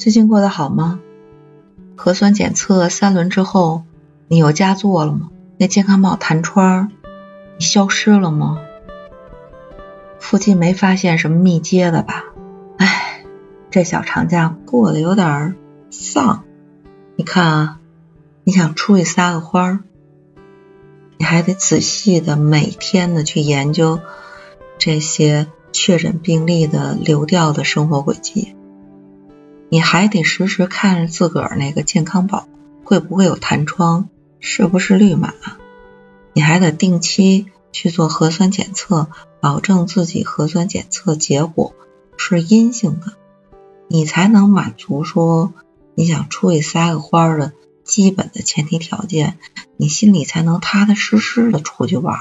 最近过得好吗？核酸检测三轮之后，你有佳作了吗？那健康宝弹窗，你消失了吗？附近没发现什么密接的吧？哎，这小长假过得有点丧。你看啊，你想出去撒个欢儿，你还得仔细的每天的去研究这些确诊病例的流调的生活轨迹。你还得时时看着自个儿那个健康宝会不会有弹窗，是不是绿码？你还得定期去做核酸检测，保证自己核酸检测结果是阴性的，你才能满足说你想出去撒个欢儿的基本的前提条件，你心里才能踏踏实实的出去玩。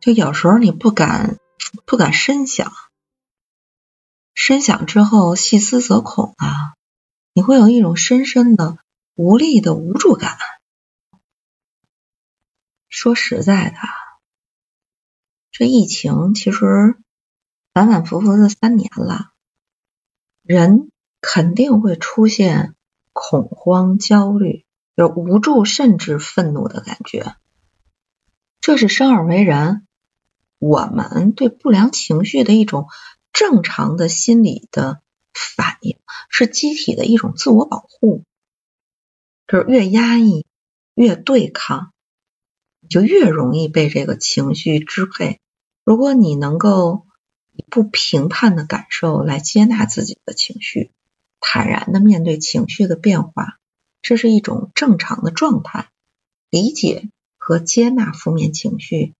就有时候你不敢不敢深想。深想之后，细思则恐啊！你会有一种深深的无力的无助感。说实在的，这疫情其实反反复复的三年了，人肯定会出现恐慌、焦虑、有无助甚至愤怒的感觉，这是生而为人，我们对不良情绪的一种。正常的心理的反应是机体的一种自我保护，就是越压抑、越对抗，就越容易被这个情绪支配。如果你能够以不评判的感受来接纳自己的情绪，坦然的面对情绪的变化，这是一种正常的状态。理解和接纳负面情绪，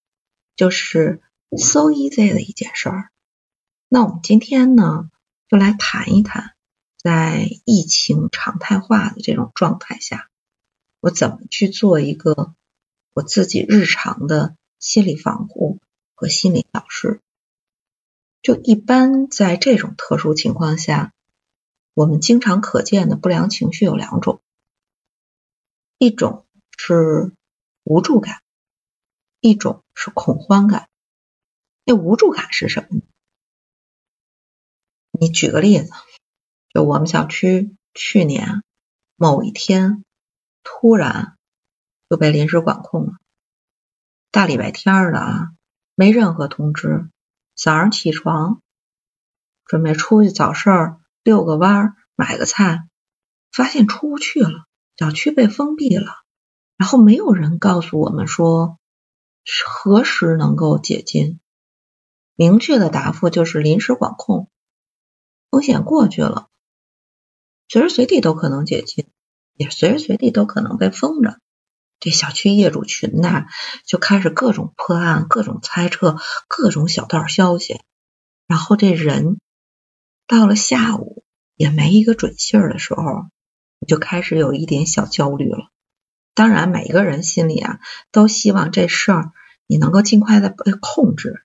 就是 so easy 的一件事儿。那我们今天呢，就来谈一谈，在疫情常态化的这种状态下，我怎么去做一个我自己日常的心理防护和心理调试。就一般在这种特殊情况下，我们经常可见的不良情绪有两种，一种是无助感，一种是恐慌感。那无助感是什么呢？你举个例子，就我们小区去年某一天突然就被临时管控了，大礼拜天的啊，没任何通知，早上起床准备出去早事儿，遛个弯，买个菜，发现出不去了，小区被封闭了，然后没有人告诉我们说何时能够解禁，明确的答复就是临时管控。风险过去了，随时随地都可能解禁，也随时随地都可能被封着。这小区业主群呐，就开始各种破案、各种猜测、各种小道消息。然后这人到了下午也没一个准信儿的时候，你就开始有一点小焦虑了。当然，每个人心里啊，都希望这事儿你能够尽快的被控制。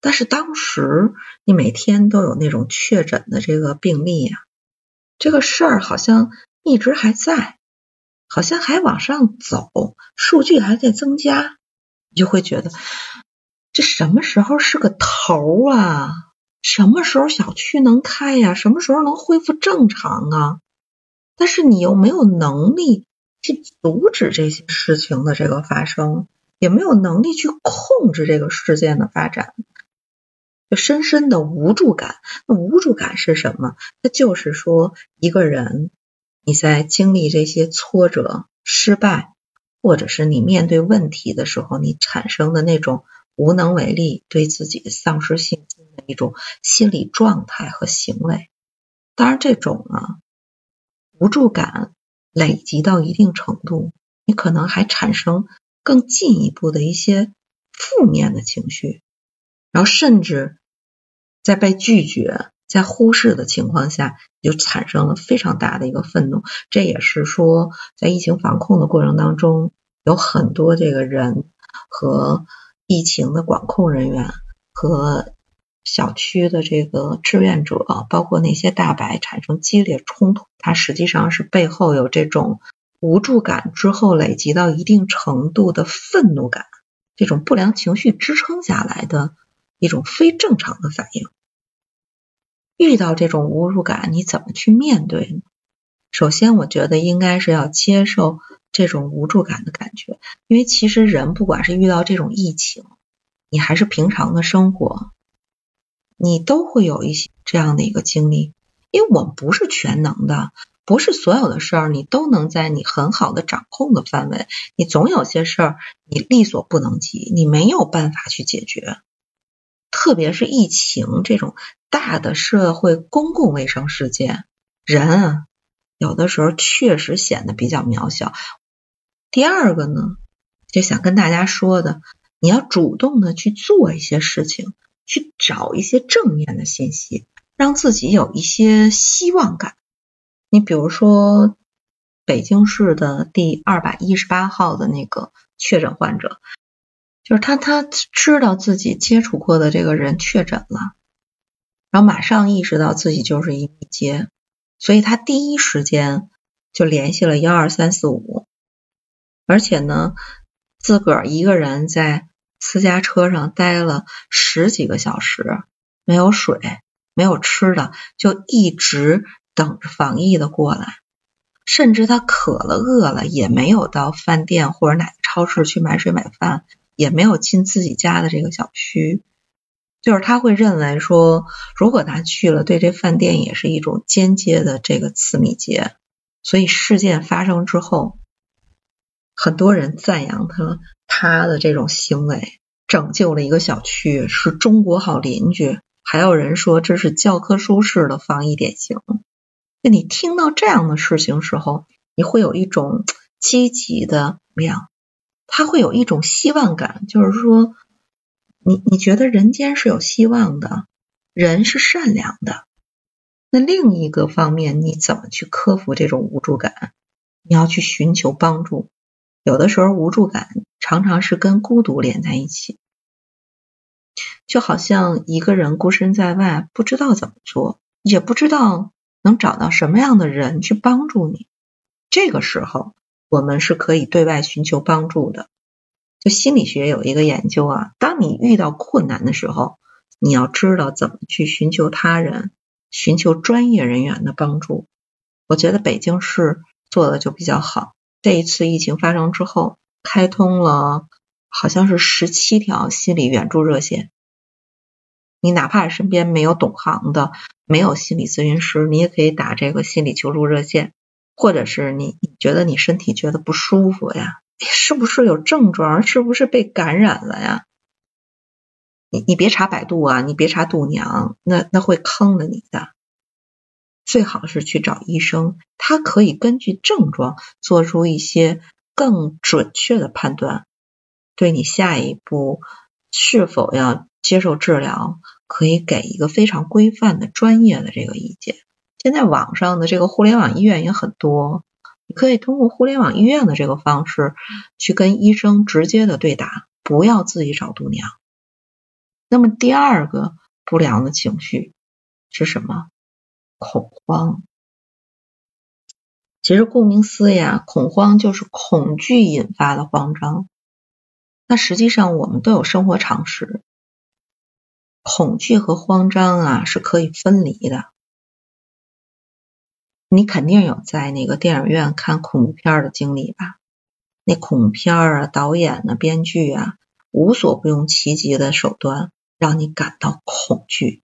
但是当时你每天都有那种确诊的这个病例呀，这个事儿好像一直还在，好像还往上走，数据还在增加，你就会觉得这什么时候是个头啊？什么时候小区能开呀？什么时候能恢复正常啊？但是你又没有能力去阻止这些事情的这个发生，也没有能力去控制这个事件的发展。就深深的无助感，那无助感是什么？它就是说，一个人你在经历这些挫折、失败，或者是你面对问题的时候，你产生的那种无能为力、对自己丧失信心的一种心理状态和行为。当然，这种啊无助感累积到一定程度，你可能还产生更进一步的一些负面的情绪。然后甚至在被拒绝、在忽视的情况下，就产生了非常大的一个愤怒。这也是说，在疫情防控的过程当中，有很多这个人和疫情的管控人员和小区的这个志愿者，包括那些大白产生激烈冲突。它实际上是背后有这种无助感之后累积到一定程度的愤怒感，这种不良情绪支撑下来的。一种非正常的反应。遇到这种无助感，你怎么去面对呢？首先，我觉得应该是要接受这种无助感的感觉，因为其实人不管是遇到这种疫情，你还是平常的生活，你都会有一些这样的一个经历，因为我们不是全能的，不是所有的事儿你都能在你很好的掌控的范围，你总有些事儿你力所不能及，你没有办法去解决。特别是疫情这种大的社会公共卫生事件，人啊，有的时候确实显得比较渺小。第二个呢，就想跟大家说的，你要主动的去做一些事情，去找一些正面的信息，让自己有一些希望感。你比如说，北京市的第二百一十八号的那个确诊患者。就是他，他知道自己接触过的这个人确诊了，然后马上意识到自己就是一密接，所以他第一时间就联系了幺二三四五，而且呢，自个儿一个人在私家车上待了十几个小时，没有水，没有吃的，就一直等着防疫的过来，甚至他渴了、饿了，也没有到饭店或者哪个超市去买水买饭。也没有进自己家的这个小区，就是他会认为说，如果他去了，对这饭店也是一种间接的这个次密接。所以事件发生之后，很多人赞扬他他的这种行为，拯救了一个小区，是中国好邻居。还有人说这是教科书式的防疫典型。那你听到这样的事情时候，你会有一种积极的量。他会有一种希望感，就是说，你你觉得人间是有希望的，人是善良的。那另一个方面，你怎么去克服这种无助感？你要去寻求帮助。有的时候，无助感常常是跟孤独连在一起，就好像一个人孤身在外，不知道怎么做，也不知道能找到什么样的人去帮助你。这个时候。我们是可以对外寻求帮助的。就心理学有一个研究啊，当你遇到困难的时候，你要知道怎么去寻求他人、寻求专业人员的帮助。我觉得北京市做的就比较好。这一次疫情发生之后，开通了好像是十七条心理援助热线。你哪怕身边没有懂行的、没有心理咨询师，你也可以打这个心理求助热线。或者是你你觉得你身体觉得不舒服呀？是不是有症状？是不是被感染了呀？你你别查百度啊，你别查度娘，那那会坑了你的。最好是去找医生，他可以根据症状做出一些更准确的判断，对你下一步是否要接受治疗，可以给一个非常规范的专业的这个意见。现在网上的这个互联网医院也很多，你可以通过互联网医院的这个方式去跟医生直接的对答，不要自己找度娘。那么第二个不良的情绪是什么？恐慌。其实顾名思义啊，恐慌就是恐惧引发的慌张。那实际上我们都有生活常识，恐惧和慌张啊是可以分离的。你肯定有在那个电影院看恐怖片的经历吧？那恐怖片啊，导演呢，编剧啊，无所不用其极的手段让你感到恐惧。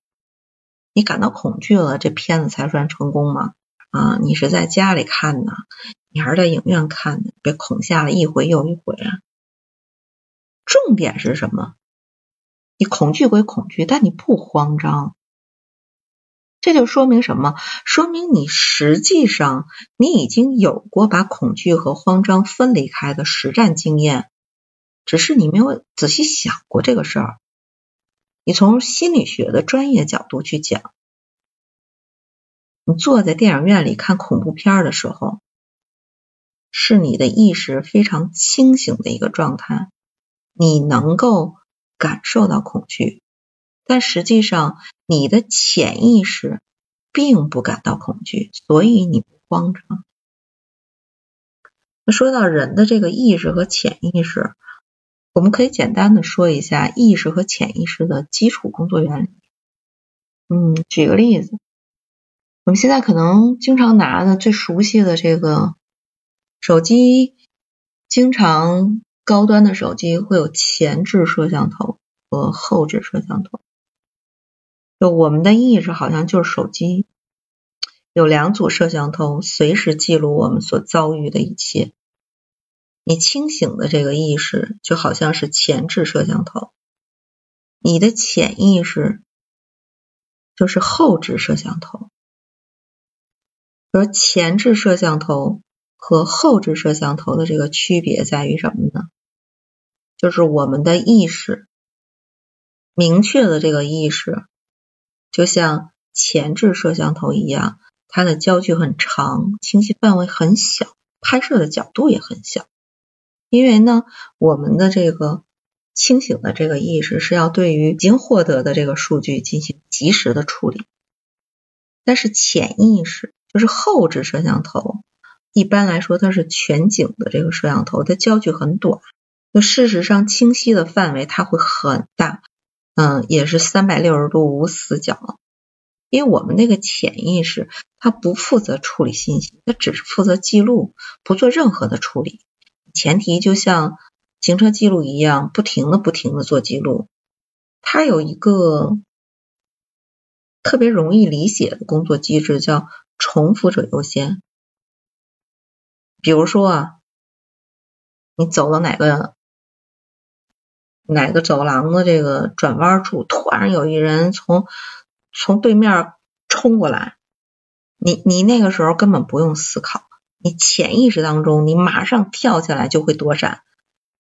你感到恐惧了，这片子才算成功吗？啊，你是在家里看呢，你还是在影院看的？被恐吓了一回又一回啊！重点是什么？你恐惧归恐惧，但你不慌张。这就说明什么？说明你实际上你已经有过把恐惧和慌张分离开的实战经验，只是你没有仔细想过这个事儿。你从心理学的专业角度去讲，你坐在电影院里看恐怖片的时候，是你的意识非常清醒的一个状态，你能够感受到恐惧。但实际上，你的潜意识并不感到恐惧，所以你不慌张。那说到人的这个意识和潜意识，我们可以简单的说一下意识和潜意识的基础工作原理。嗯，举个例子，我们现在可能经常拿的最熟悉的这个手机，经常高端的手机会有前置摄像头和后置摄像头。就我们的意识好像就是手机，有两组摄像头，随时记录我们所遭遇的一切。你清醒的这个意识就好像是前置摄像头，你的潜意识就是后置摄像头。而前置摄像头和后置摄像头的这个区别在于什么呢？就是我们的意识，明确的这个意识。就像前置摄像头一样，它的焦距很长，清晰范围很小，拍摄的角度也很小。因为呢，我们的这个清醒的这个意识是要对于已经获得的这个数据进行及时的处理，但是潜意识就是后置摄像头，一般来说它是全景的这个摄像头，它焦距很短，那事实上清晰的范围它会很大。嗯，也是三百六十度无死角，因为我们那个潜意识它不负责处理信息，它只是负责记录，不做任何的处理。前提就像行车记录一样，不停的不停的做记录。它有一个特别容易理解的工作机制，叫重复者优先。比如说啊，你走到哪个？哪个走廊的这个转弯处，突然有一人从从对面冲过来，你你那个时候根本不用思考，你潜意识当中你马上跳起来就会躲闪。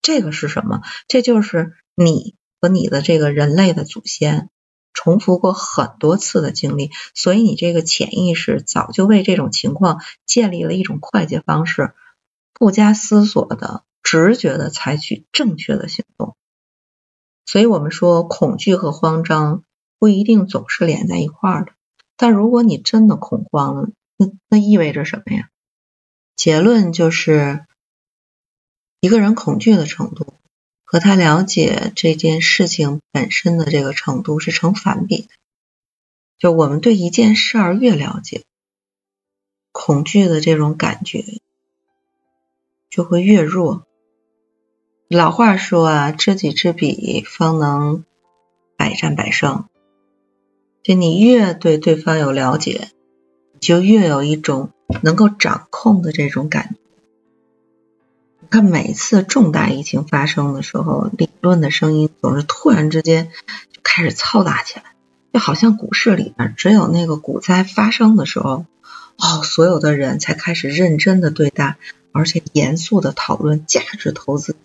这个是什么？这就是你和你的这个人类的祖先重复过很多次的经历，所以你这个潜意识早就为这种情况建立了一种快捷方式，不加思索的直觉的采取正确的行动。所以我们说，恐惧和慌张不一定总是连在一块儿的。但如果你真的恐慌了，那那意味着什么呀？结论就是，一个人恐惧的程度和他了解这件事情本身的这个程度是成反比的。就我们对一件事儿越了解，恐惧的这种感觉就会越弱。老话说啊，知己知彼，方能百战百胜。就你越对对方有了解，就越有一种能够掌控的这种感觉。你看，每次重大疫情发生的时候，理论的声音总是突然之间就开始嘈杂起来，就好像股市里面只有那个股灾发生的时候，哦，所有的人才开始认真的对待，而且严肃的讨论价值投资。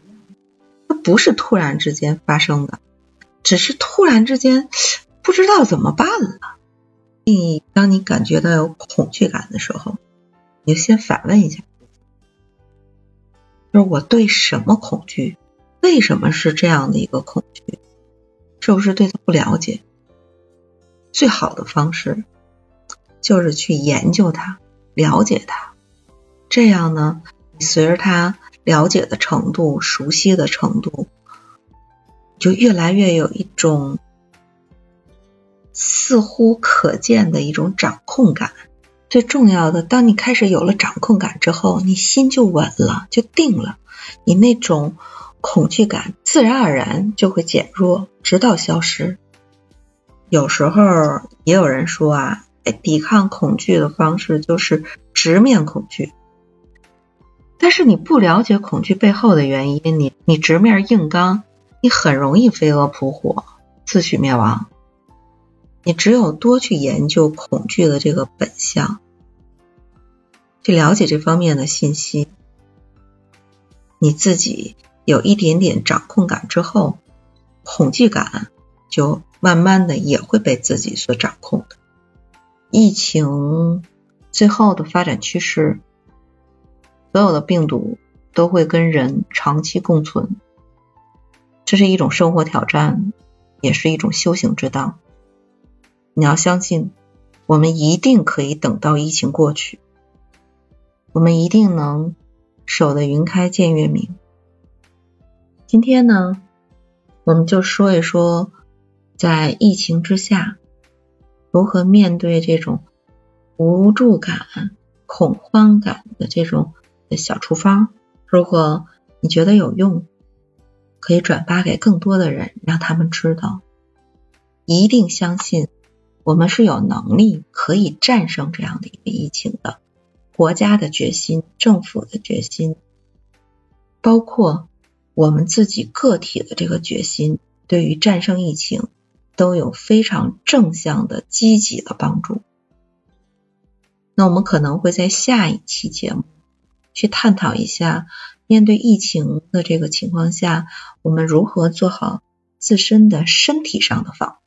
不是突然之间发生的，只是突然之间不知道怎么办了。你当你感觉到有恐惧感的时候，你就先反问一下，就是我对什么恐惧？为什么是这样的一个恐惧？是不是对他不了解？最好的方式就是去研究它，了解它。这样呢，随着他。了解的程度、熟悉的程度，就越来越有一种似乎可见的一种掌控感。最重要的，当你开始有了掌控感之后，你心就稳了，就定了，你那种恐惧感自然而然就会减弱，直到消失。有时候也有人说啊，抵抗恐惧的方式就是直面恐惧。但是你不了解恐惧背后的原因，你你直面硬刚，你很容易飞蛾扑火，自取灭亡。你只有多去研究恐惧的这个本相，去了解这方面的信息，你自己有一点点掌控感之后，恐惧感就慢慢的也会被自己所掌控的。疫情最后的发展趋势。所有的病毒都会跟人长期共存，这是一种生活挑战，也是一种修行之道。你要相信，我们一定可以等到疫情过去，我们一定能守得云开见月明。今天呢，我们就说一说，在疫情之下，如何面对这种无助感、恐慌感的这种的小处方。如果你觉得有用，可以转发给更多的人，让他们知道。一定相信我们是有能力可以战胜这样的一个疫情的。国家的决心、政府的决心，包括我们自己个体的这个决心，对于战胜疫情都有非常正向的、积极的帮助。那我们可能会在下一期节目去探讨一下，面对疫情的这个情况下，我们如何做好自身的身体上的防护。